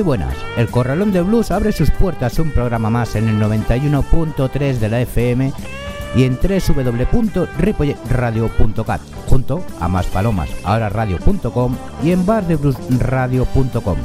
Muy buenas. El Corralón de Blues abre sus puertas un programa más en el 91.3 de la FM y en www.ripolletradio.cat junto a Más Palomas, ahora radio.com y en bardebluesradio.com.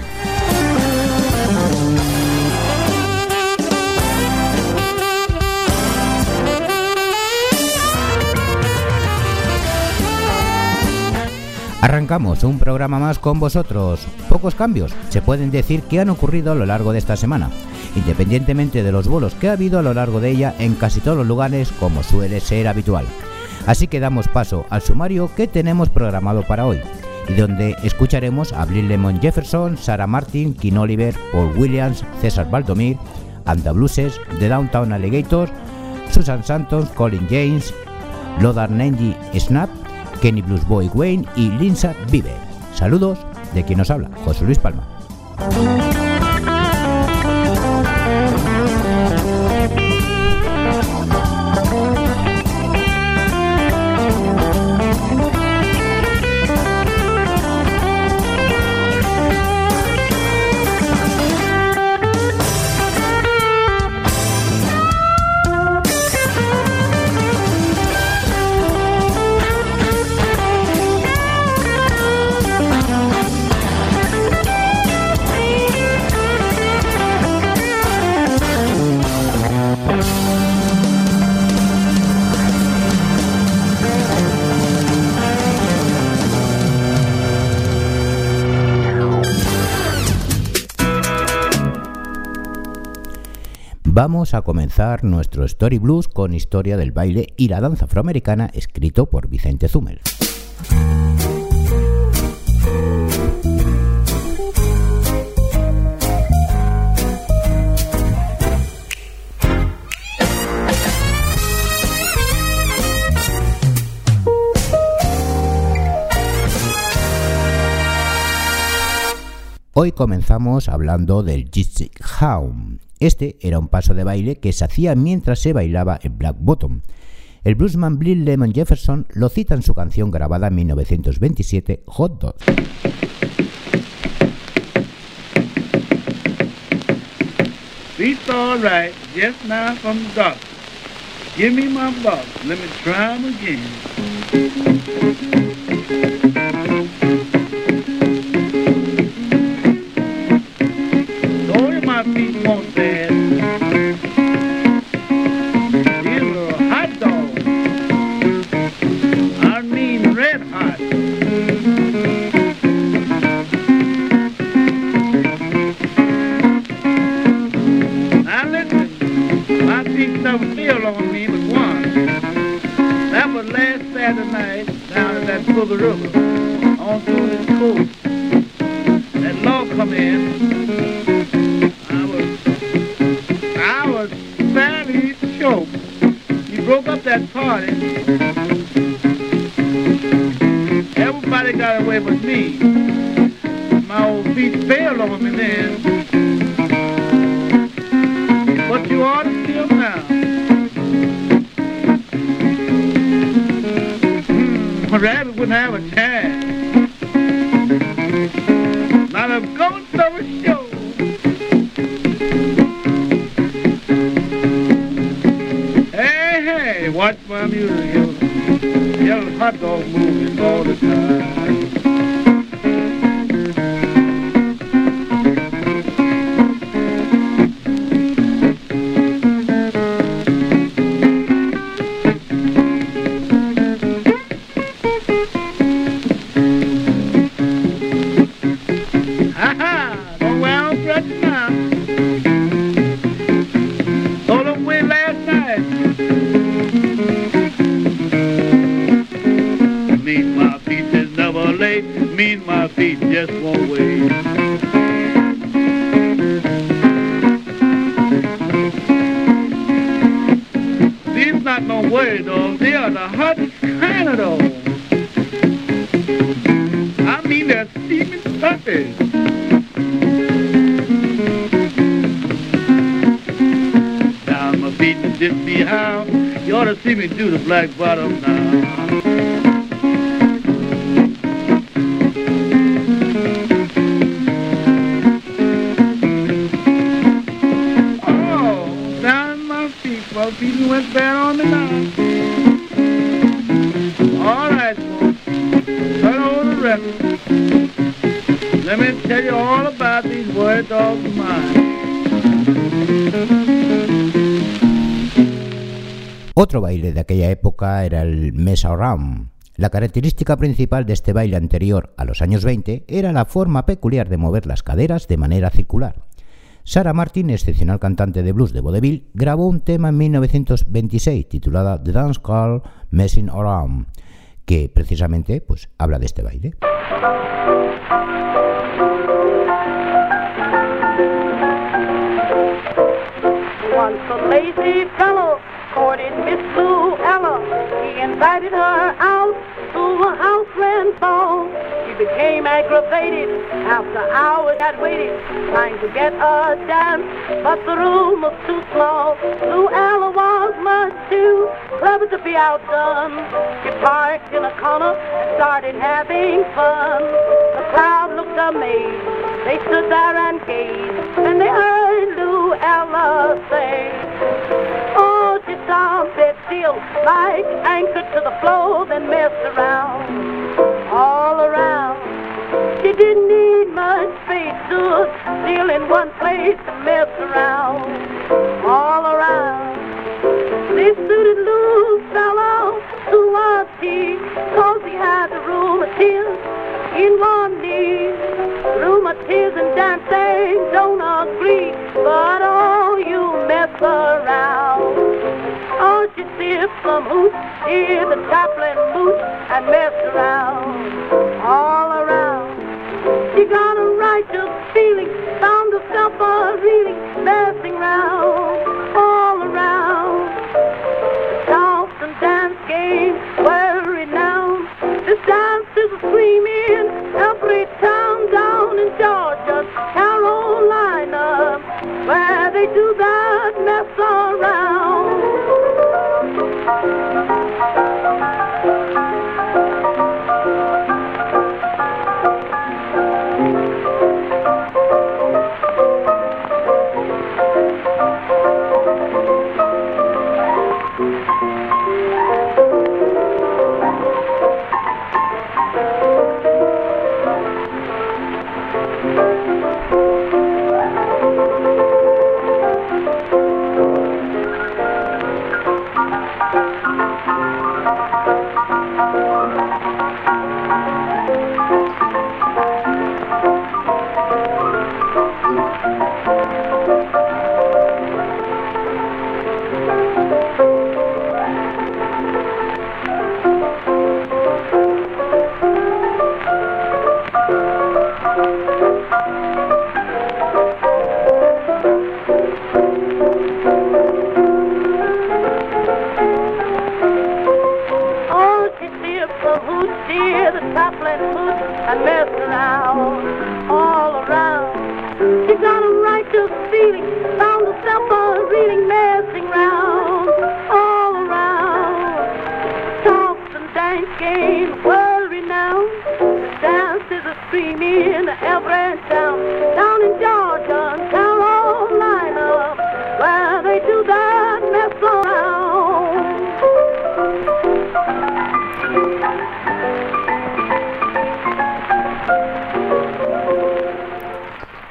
Arrancamos un programa más con vosotros. Pocos cambios se pueden decir que han ocurrido a lo largo de esta semana, independientemente de los bolos que ha habido a lo largo de ella en casi todos los lugares como suele ser habitual. Así que damos paso al sumario que tenemos programado para hoy, y donde escucharemos a Bill Lemon Jefferson, Sarah Martin, King Oliver, Paul Williams, César Baldomir, Anda Blueses, The Downtown Alligators, Susan Santos, Colin James, Lodar Nenji Snap, Kenny Blues Boy Wayne y Linsa Vive. Saludos de quien nos habla, José Luis Palma. Vamos a comenzar nuestro Story Blues con historia del baile y la danza afroamericana escrito por Vicente Zumel. Hoy comenzamos hablando del Gypsy Hound, este era un paso de baile que se hacía mientras se bailaba en Black Bottom. El bluesman Bill Lemon Jefferson lo cita en su canción grabada en 1927, Hot Dog. Give me my let me try 'em again. These hot dogs. I mean red hot. Now listen, feel on me but once. That was last Saturday night down at that Booger River on through this coast. That law come in. Party. Everybody got away with me. My old feet failed on me then. But you ought to see 'em now. Hmm, rabbit wouldn't have a chance. Watch my music, yo. Yellow hot dog movies all the time. All about of mine. Otro baile de aquella época era el Mesa Ram. La característica principal de este baile anterior a los años 20 era la forma peculiar de mover las caderas de manera circular. Sarah Martin, excepcional cantante de blues de vodevil, grabó un tema en 1926 titulada The Dance Call Messing Around, que precisamente pues, habla de este baile. Lazy fellow courted Miss Luella. He invited her out to a houseland ball. She became aggravated after hours had waited, trying to get a dance, but the room was too small. Luella was much too clever to be outdone. She parked in a corner and started having fun. The crowd looked amazed. They stood there and gazed, and they heard Luella say, Oh, she stomped it still, like anchored to the floor, then messed around, all around. She didn't need much space to steal in one place and mess around, all around. They suited Lou fellow to a T, cause he had the rheumatiz in one knee. Rheumatiz and dancing don't agree, but oh, you mess around. Oh, she sipped some hooch, hear the chaplain mooch, and messed around, all around. She got a righteous feeling, found herself a reeling, messing around, all around. Charleston dance game, well renowned. This dance is a screaming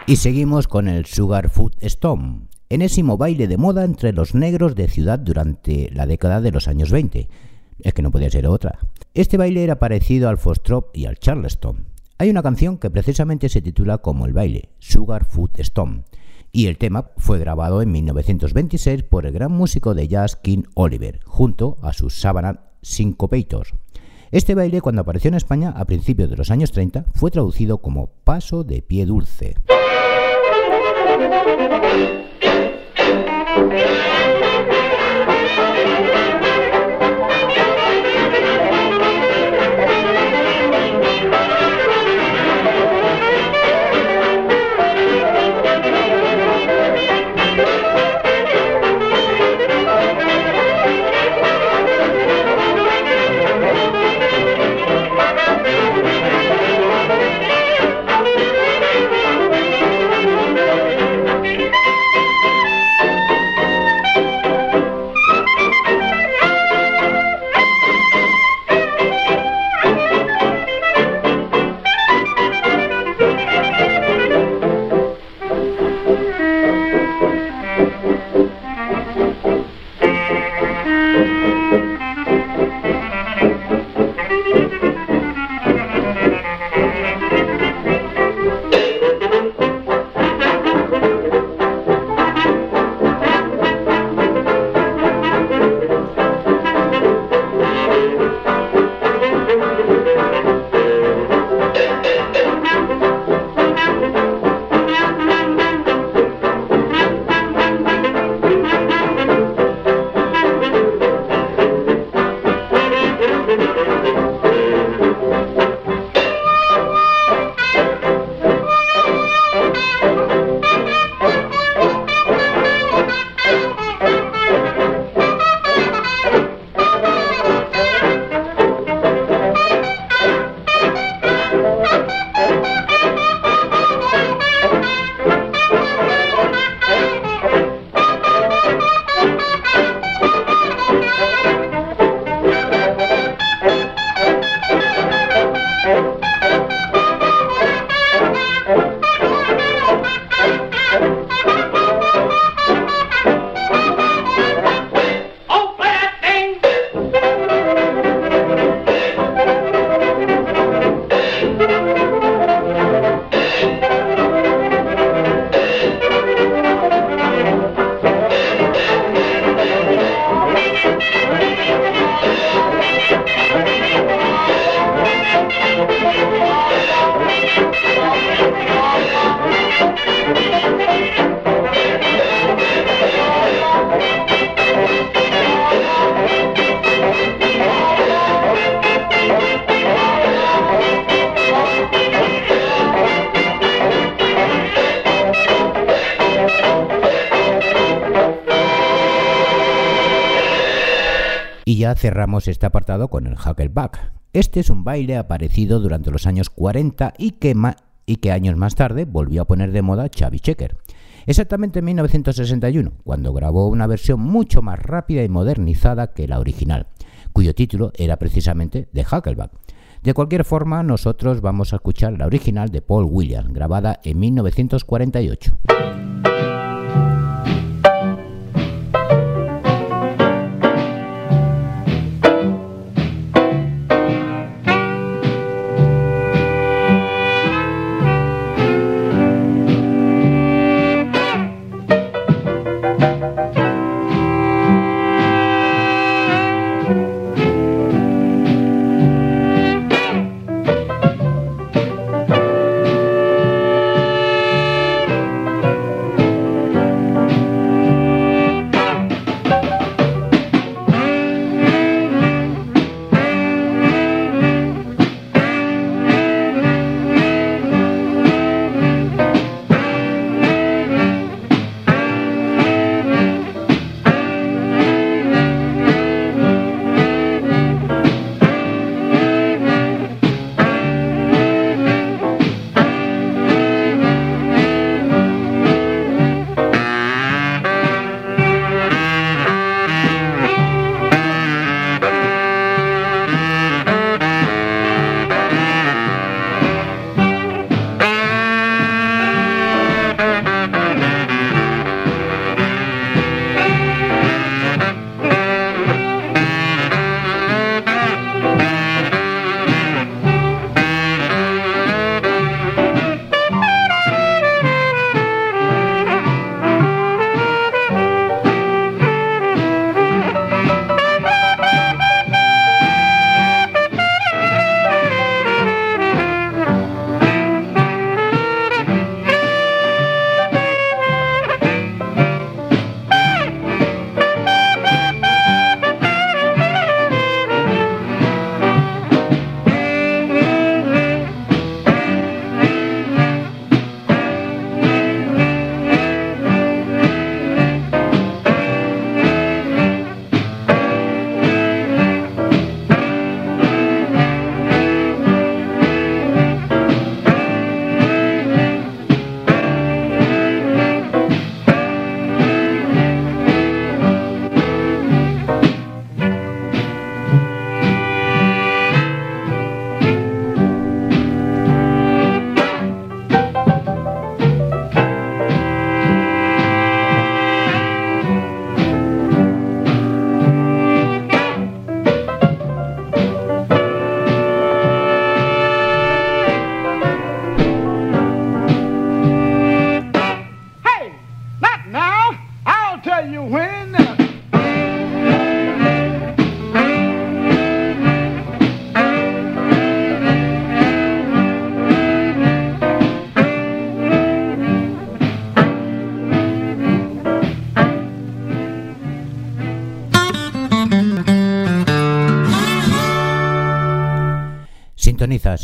Y seguimos con el Sugar Food Stomp, enésimo baile de moda entre los negros de ciudad durante la década de los años 20. Es que no podía ser otra. Este baile era parecido al Foxtrot y al Charleston. Hay una canción que precisamente se titula como el baile, Sugar Food y el tema fue grabado en 1926 por el gran músico de jazz King Oliver, junto a sus Savannah Syncopators. Este baile, cuando apareció en España a principios de los años 30, fue traducido como paso de pie dulce. Cerramos este apartado con el Huckleback. Este es un baile aparecido durante los años 40 y que, y que años más tarde volvió a poner de moda Chavi Checker. Exactamente en 1961, cuando grabó una versión mucho más rápida y modernizada que la original, cuyo título era precisamente The Huckleback. De cualquier forma, nosotros vamos a escuchar la original de Paul Williams, grabada en 1948.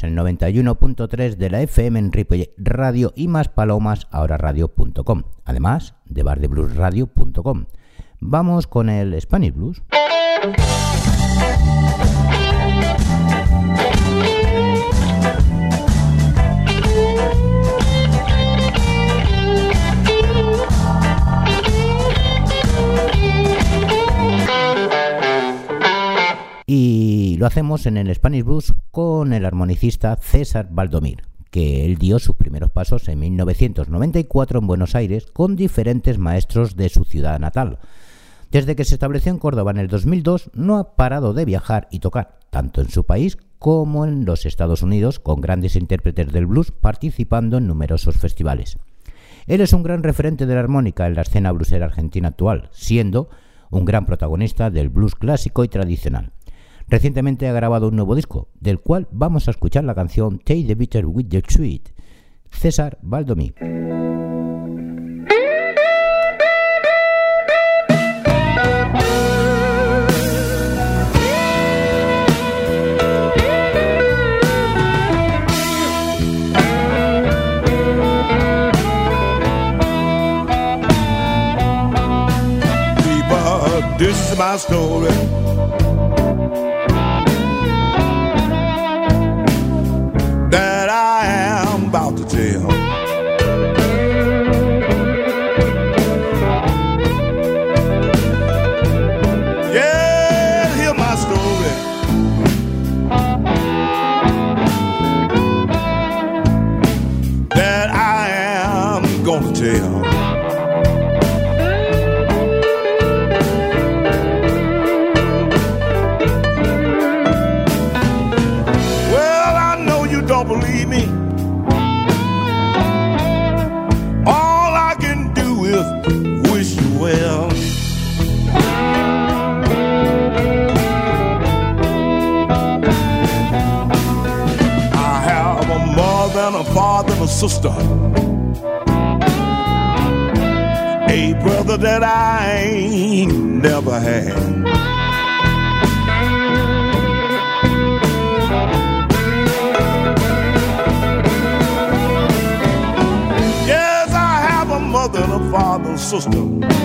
El 91.3 de la FM en Ripollet Radio y más palomas ahora radio.com, además de bardebluesradio.com. Vamos con el Spanish Blues. Lo hacemos en el Spanish Blues con el armonicista César Valdomir, que él dio sus primeros pasos en 1994 en Buenos Aires con diferentes maestros de su ciudad natal. Desde que se estableció en Córdoba en el 2002 no ha parado de viajar y tocar, tanto en su país como en los Estados Unidos, con grandes intérpretes del blues participando en numerosos festivales. Él es un gran referente de la armónica en la escena bluesera argentina actual, siendo un gran protagonista del blues clásico y tradicional. Recientemente ha grabado un nuevo disco, del cual vamos a escuchar la canción Take the Bitter with the Sweet, César Valdomí. This is my story. A. A brother that I ain't never had. Yes, I have a mother and a father and sister.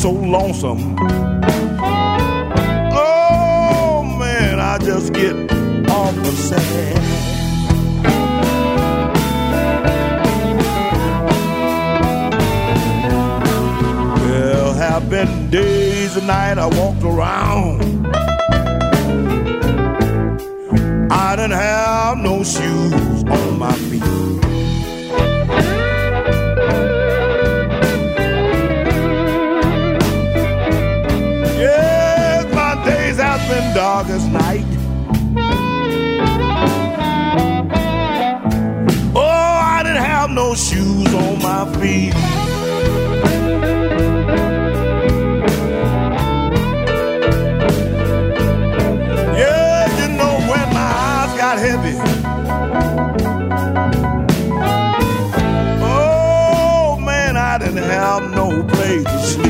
So lonesome. Oh man, I just get awful sad. Well, have been days and nights I walked around. I didn't have no shoes on my as night. Oh, I didn't have no shoes on my feet. Yeah, you know when my eyes got heavy. Oh man, I didn't have no place to sleep.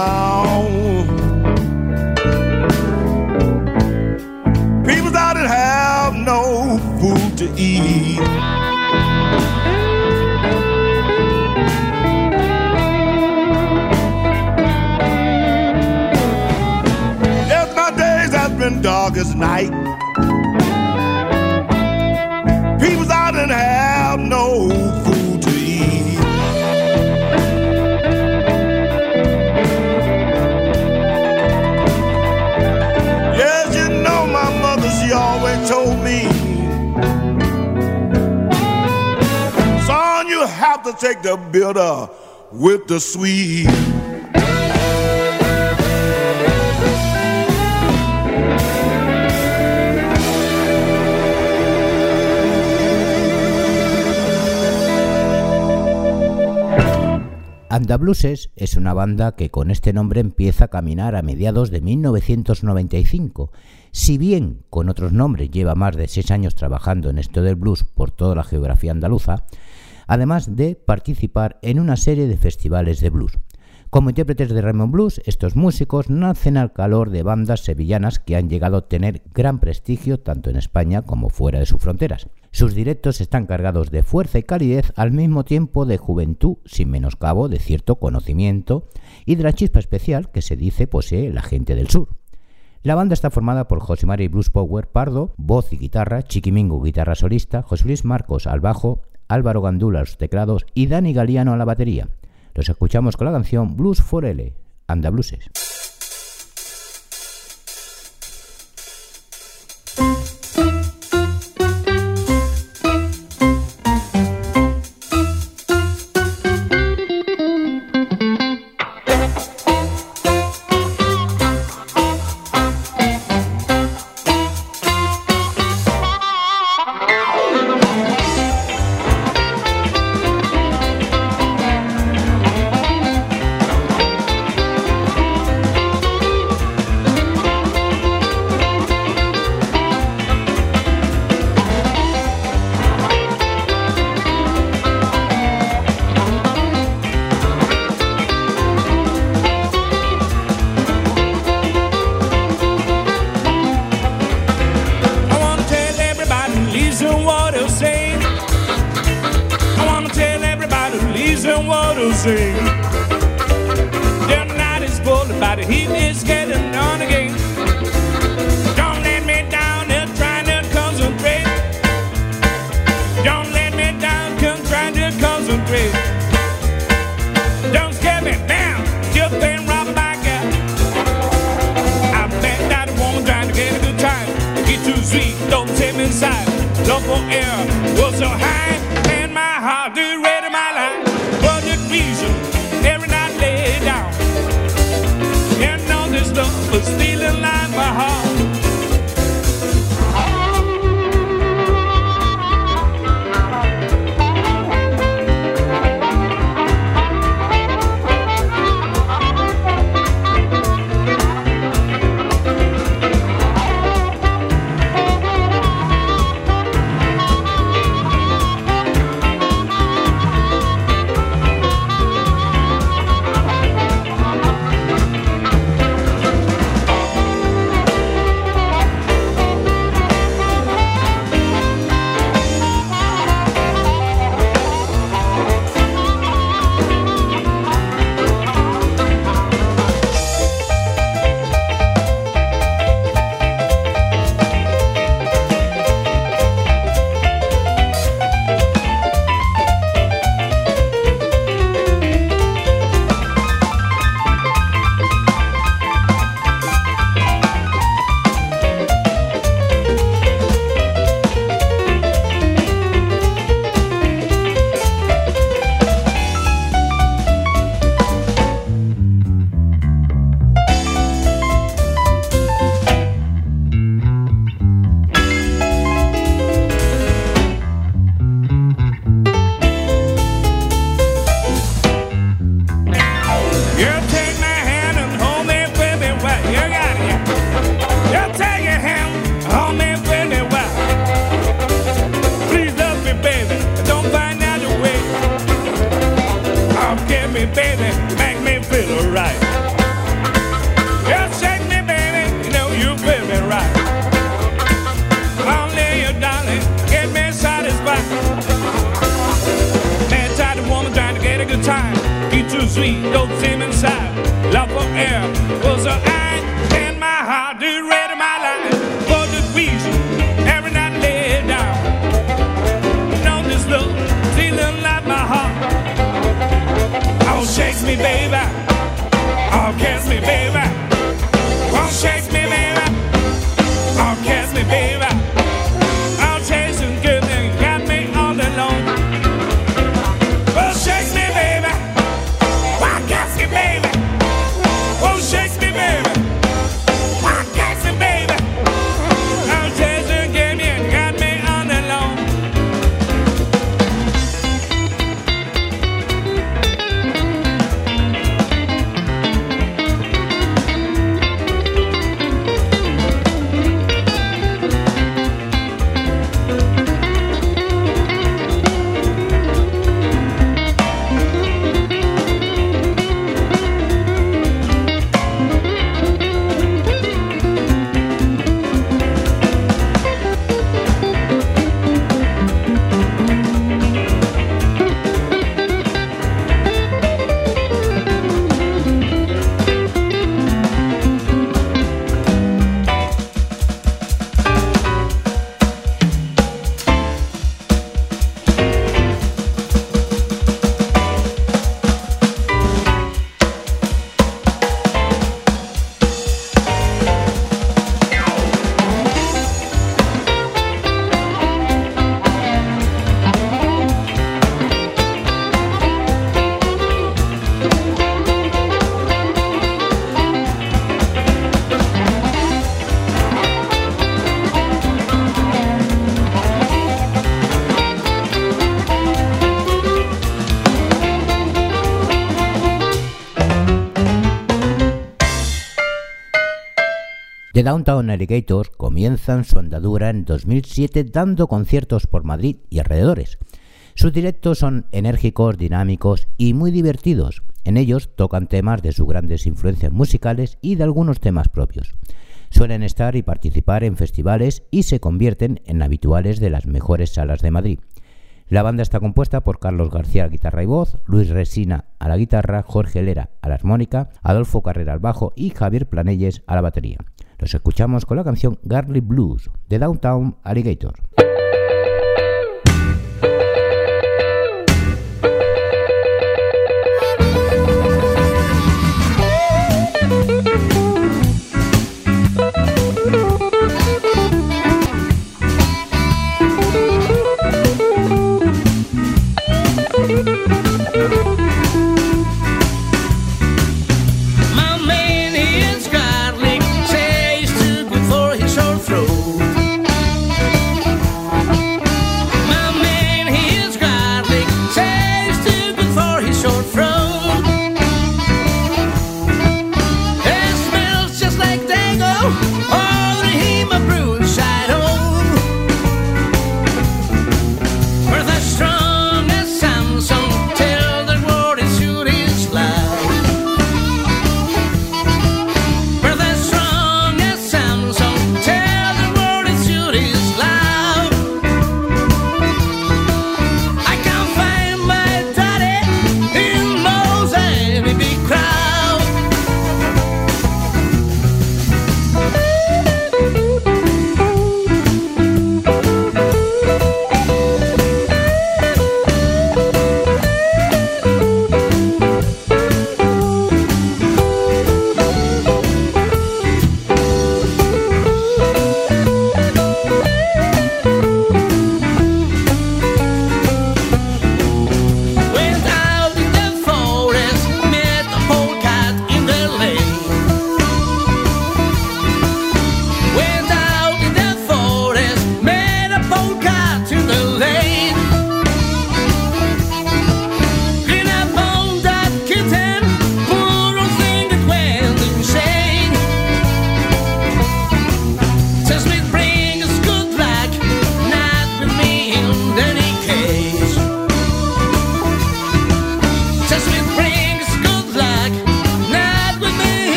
Tchau. The with the sweet. Andabluses es una banda que con este nombre empieza a caminar a mediados de 1995. Si bien con otros nombres lleva más de seis años trabajando en esto del blues por toda la geografía andaluza, además de participar en una serie de festivales de blues. Como intérpretes de Raymond Blues, estos músicos nacen al calor de bandas sevillanas que han llegado a tener gran prestigio tanto en España como fuera de sus fronteras. Sus directos están cargados de fuerza y calidez al mismo tiempo de juventud, sin menoscabo de cierto conocimiento y de la chispa especial que se dice posee la gente del sur. La banda está formada por José Mari Blues Power Pardo, voz y guitarra, Chiquimingo guitarra solista, José Luis Marcos al bajo, Álvaro Gandula a los teclados y Dani Galiano a la batería. Los escuchamos con la canción Blues for L, Anda Blueses. The Downtown Alligators comienzan su andadura en 2007 dando conciertos por Madrid y alrededores. Sus directos son enérgicos, dinámicos y muy divertidos. En ellos tocan temas de sus grandes influencias musicales y de algunos temas propios. Suelen estar y participar en festivales y se convierten en habituales de las mejores salas de Madrid. La banda está compuesta por Carlos García a la guitarra y voz, Luis Resina a la guitarra, Jorge Lera a la armónica, Adolfo Carrera al bajo y Javier Planelles a la batería. Los escuchamos con la canción Garlic Blues de Downtown Alligator.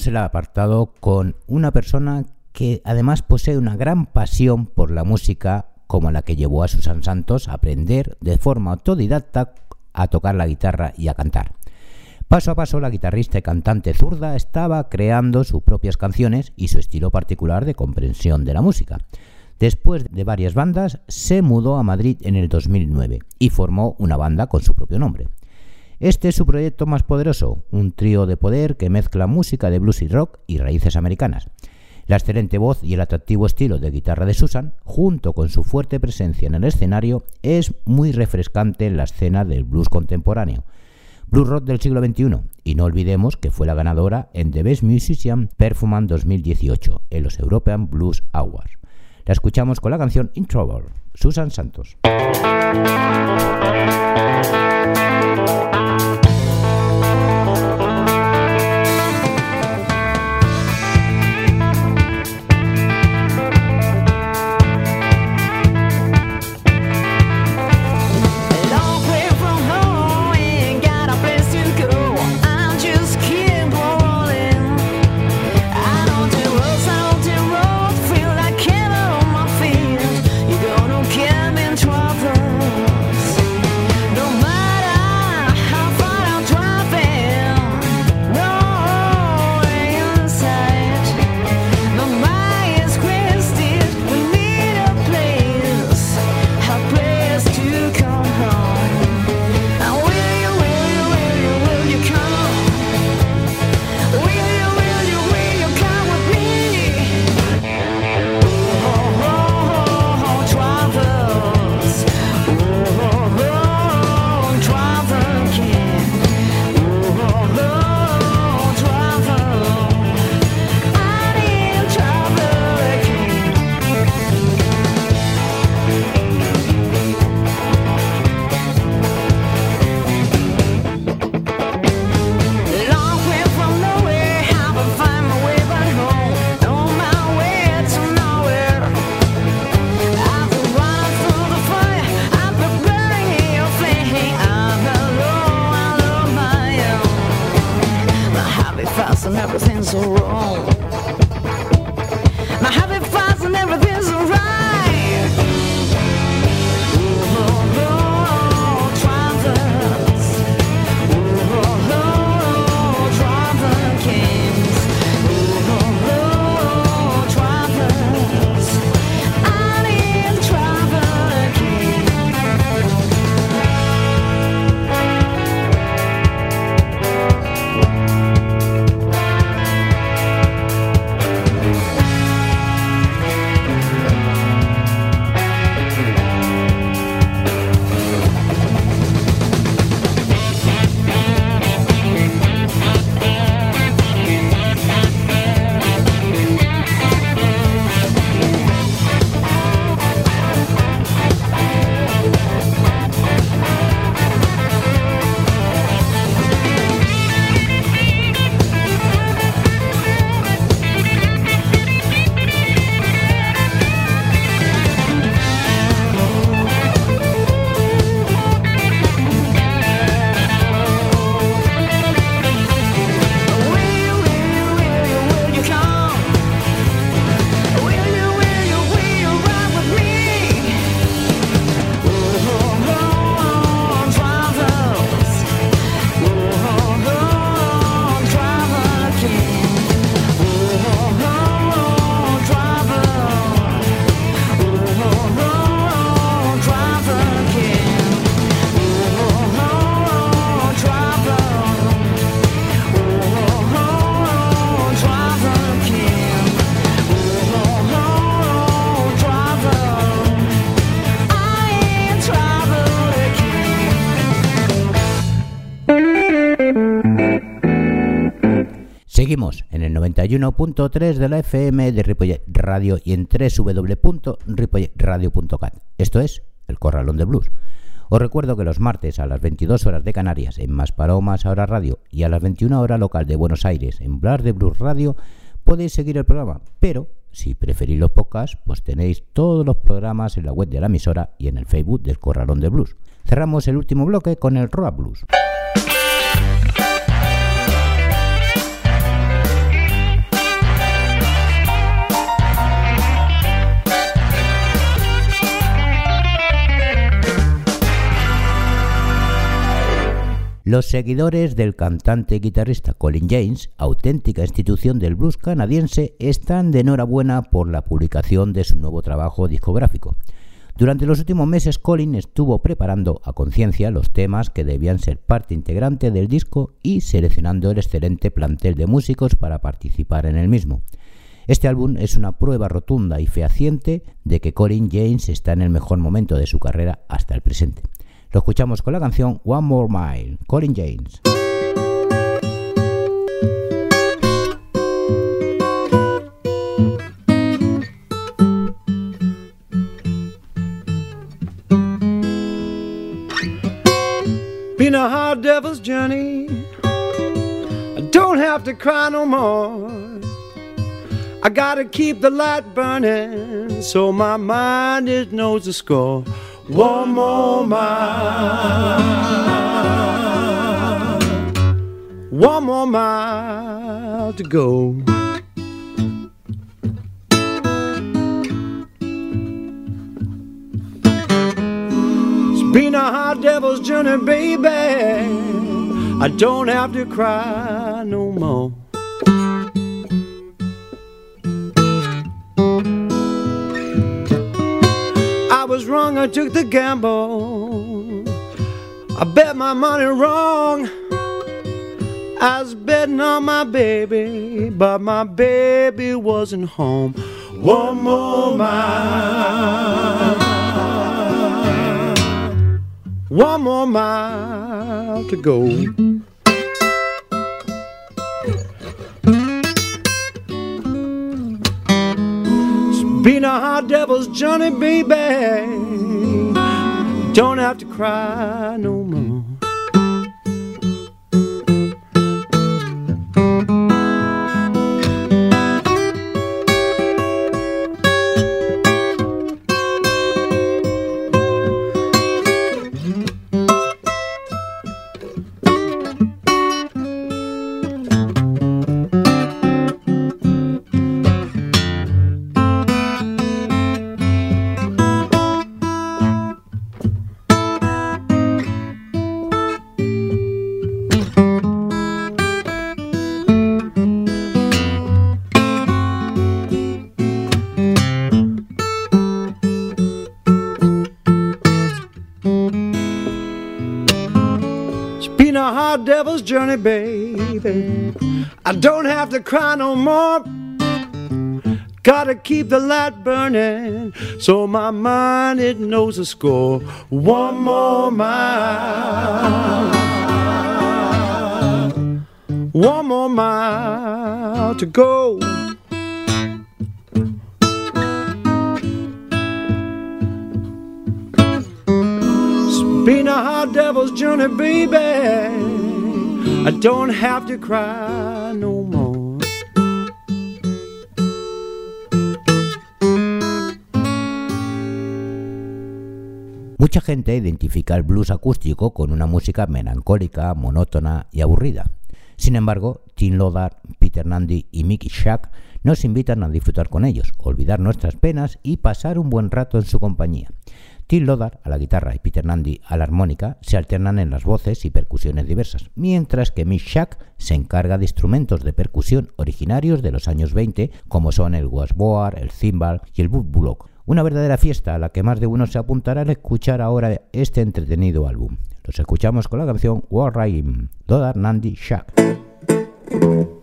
Cerramos el apartado con una persona que además posee una gran pasión por la música como la que llevó a Susan Santos a aprender de forma autodidacta a tocar la guitarra y a cantar. Paso a paso la guitarrista y cantante zurda estaba creando sus propias canciones y su estilo particular de comprensión de la música. Después de varias bandas, se mudó a Madrid en el 2009 y formó una banda con su propio nombre. Este es su proyecto más poderoso, un trío de poder que mezcla música de blues y rock y raíces americanas. La excelente voz y el atractivo estilo de guitarra de Susan, junto con su fuerte presencia en el escenario, es muy refrescante en la escena del blues contemporáneo. Blues rock del siglo XXI, y no olvidemos que fue la ganadora en The Best Musician Performance 2018 en los European Blues Awards. La escuchamos con la canción In Trouble, Susan Santos. Música 91.3 de la FM de Ripollet Radio y en www.ripolletradio.cat. Esto es El Corralón de Blues. Os recuerdo que los martes a las 22 horas de Canarias en Más Palomas Ahora Radio y a las 21 horas local de Buenos Aires en Blas de Blues Radio podéis seguir el programa, pero si preferís los podcasts, pues tenéis todos los programas en la web de la emisora y en el Facebook del Corralón de Blues. Cerramos el último bloque con el Rock Blues. Los seguidores del cantante y guitarrista Colin James, auténtica institución del blues canadiense, están de enhorabuena por la publicación de su nuevo trabajo discográfico. Durante los últimos meses, Colin estuvo preparando a conciencia los temas que debían ser parte integrante del disco y seleccionando el excelente plantel de músicos para participar en el mismo. Este álbum es una prueba rotunda y fehaciente de que Colin James está en el mejor momento de su carrera hasta el presente. Lo escuchamos con la canción One More Mile, Colin James. Been a hard devil's journey. I don't have to cry no more. I gotta keep the light burning so my mind it knows the score. One more mile. One more mile to go. It's been a hard devil's journey, baby. I don't have to cry no more. Wrong, I took the gamble. I bet my money wrong. I was betting on my baby, but my baby wasn't home. One more mile. One more mile to go. Been a hard devil's journey, baby. Don't have to cry no more. Journey, baby. I don't have to cry no more. Gotta keep the light burning so my mind it knows the score. One more mile. One more mile to go. It's been a hard devil's journey, baby. I don't have to cry no more. Mucha gente identifica el blues acústico con una música melancólica, monótona y aburrida. Sin embargo, Tim Lothar, Peter Nandy y Mickey Shack nos invitan a disfrutar con ellos, olvidar nuestras penas y pasar un buen rato en su compañía. Tim Lothar a la guitarra y Peter Nandy a la armónica se alternan en las voces y percusiones diversas, mientras que Mick Shack se encarga de instrumentos de percusión originarios de los años 20, como son el washboard, el cymbal y el bullock. Una verdadera fiesta a la que más de uno se apuntará al escuchar ahora este entretenido álbum. Los escuchamos con la canción War Rhyme, Lothar Nandy Shack.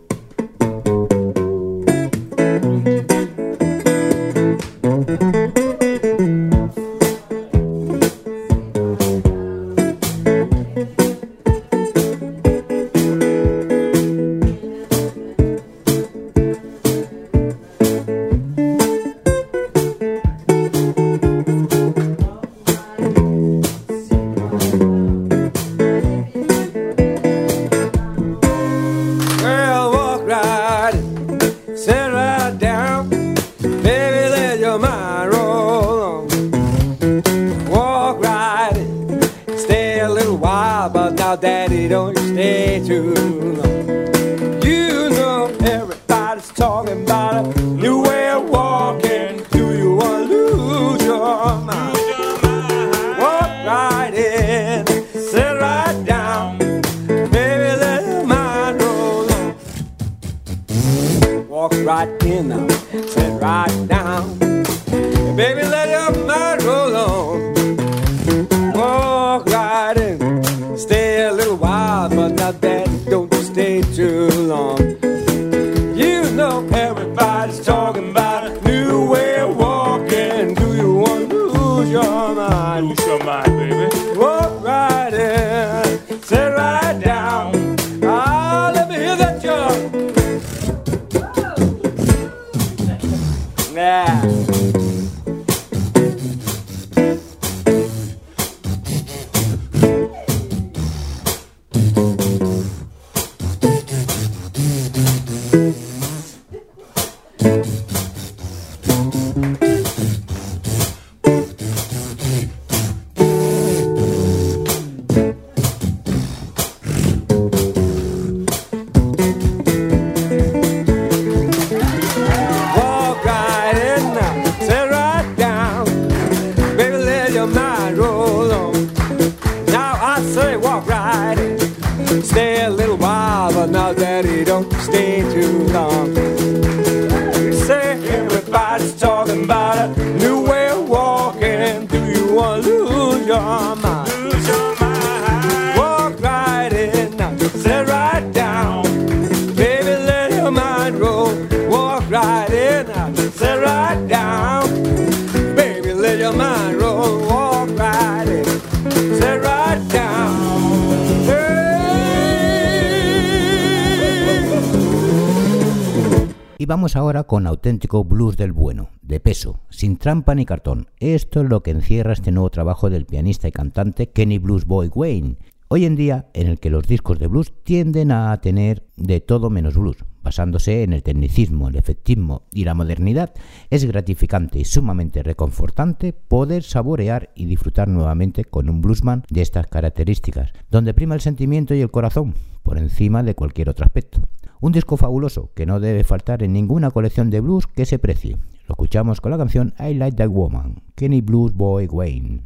Vamos ahora con auténtico blues del bueno, de peso, sin trampa ni cartón. Esto es lo que encierra este nuevo trabajo del pianista y cantante Kenny Blues Boy Wayne. Hoy en día, en el que los discos de blues tienden a tener de todo menos blues, basándose en el tecnicismo, el efectismo y la modernidad, es gratificante y sumamente reconfortante poder saborear y disfrutar nuevamente con un bluesman de estas características, donde prima el sentimiento y el corazón por encima de cualquier otro aspecto. Un disco fabuloso que no debe faltar en ninguna colección de blues que se precie. Lo escuchamos con la canción I Like That Woman, Kenny Blues Boy Wayne.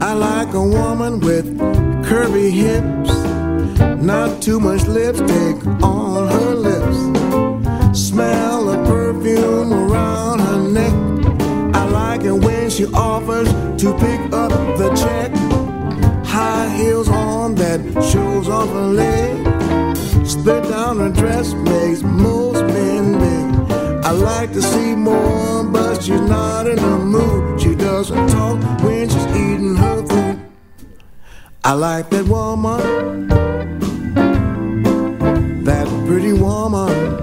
I like a woman with curvy hips, not too much lipstick on her lips. Smell of perfume around her neck. I like it when she offers to pick up the check. High heels on that shows off her leg. Split down her dress makes most men big. I like to see more, but she's not in the mood. She doesn't talk when she's eating her food. I like that woman, woman.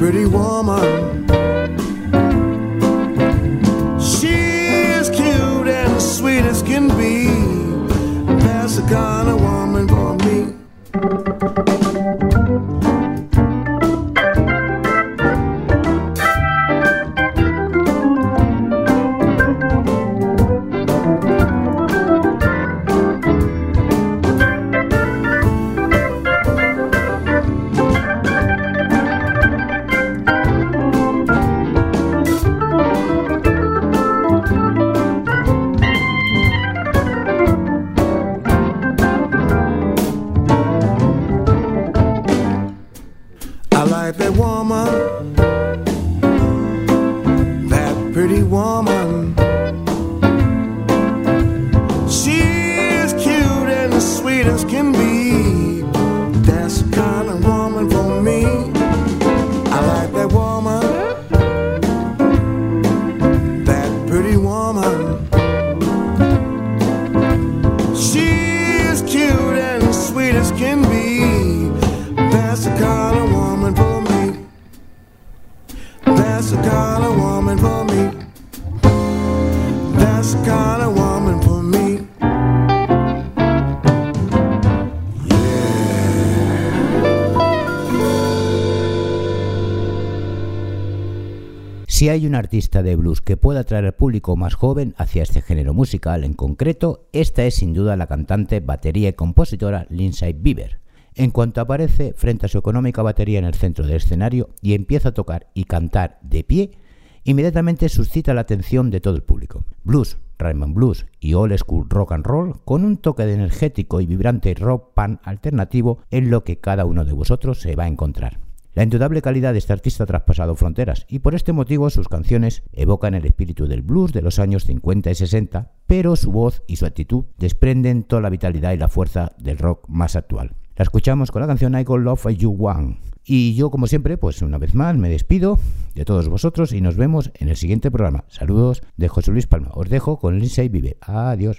Pretty woman. Si hay un artista de blues que pueda atraer al público más joven hacia este género musical en concreto, esta es sin duda la cantante, batería y compositora Lindsay Bieber. En cuanto aparece frente a su económica batería en el centro del escenario y empieza a tocar y cantar de pie, inmediatamente suscita la atención de todo el público. Blues, Raymond Blues y Old School Rock and Roll con un toque de energético y vibrante rock pan alternativo en lo que cada uno de vosotros se va a encontrar. La indudable calidad de este artista ha traspasado fronteras y por este motivo sus canciones evocan el espíritu del blues de los años 50 y 60, pero su voz y su actitud desprenden toda la vitalidad y la fuerza del rock más actual. La escuchamos con la canción I Got Love You One. Y yo, como siempre, pues una vez más me despido de todos vosotros y nos vemos en el siguiente programa. Saludos de José Luis Palma. Os dejo con Lindsay Vive. Adiós.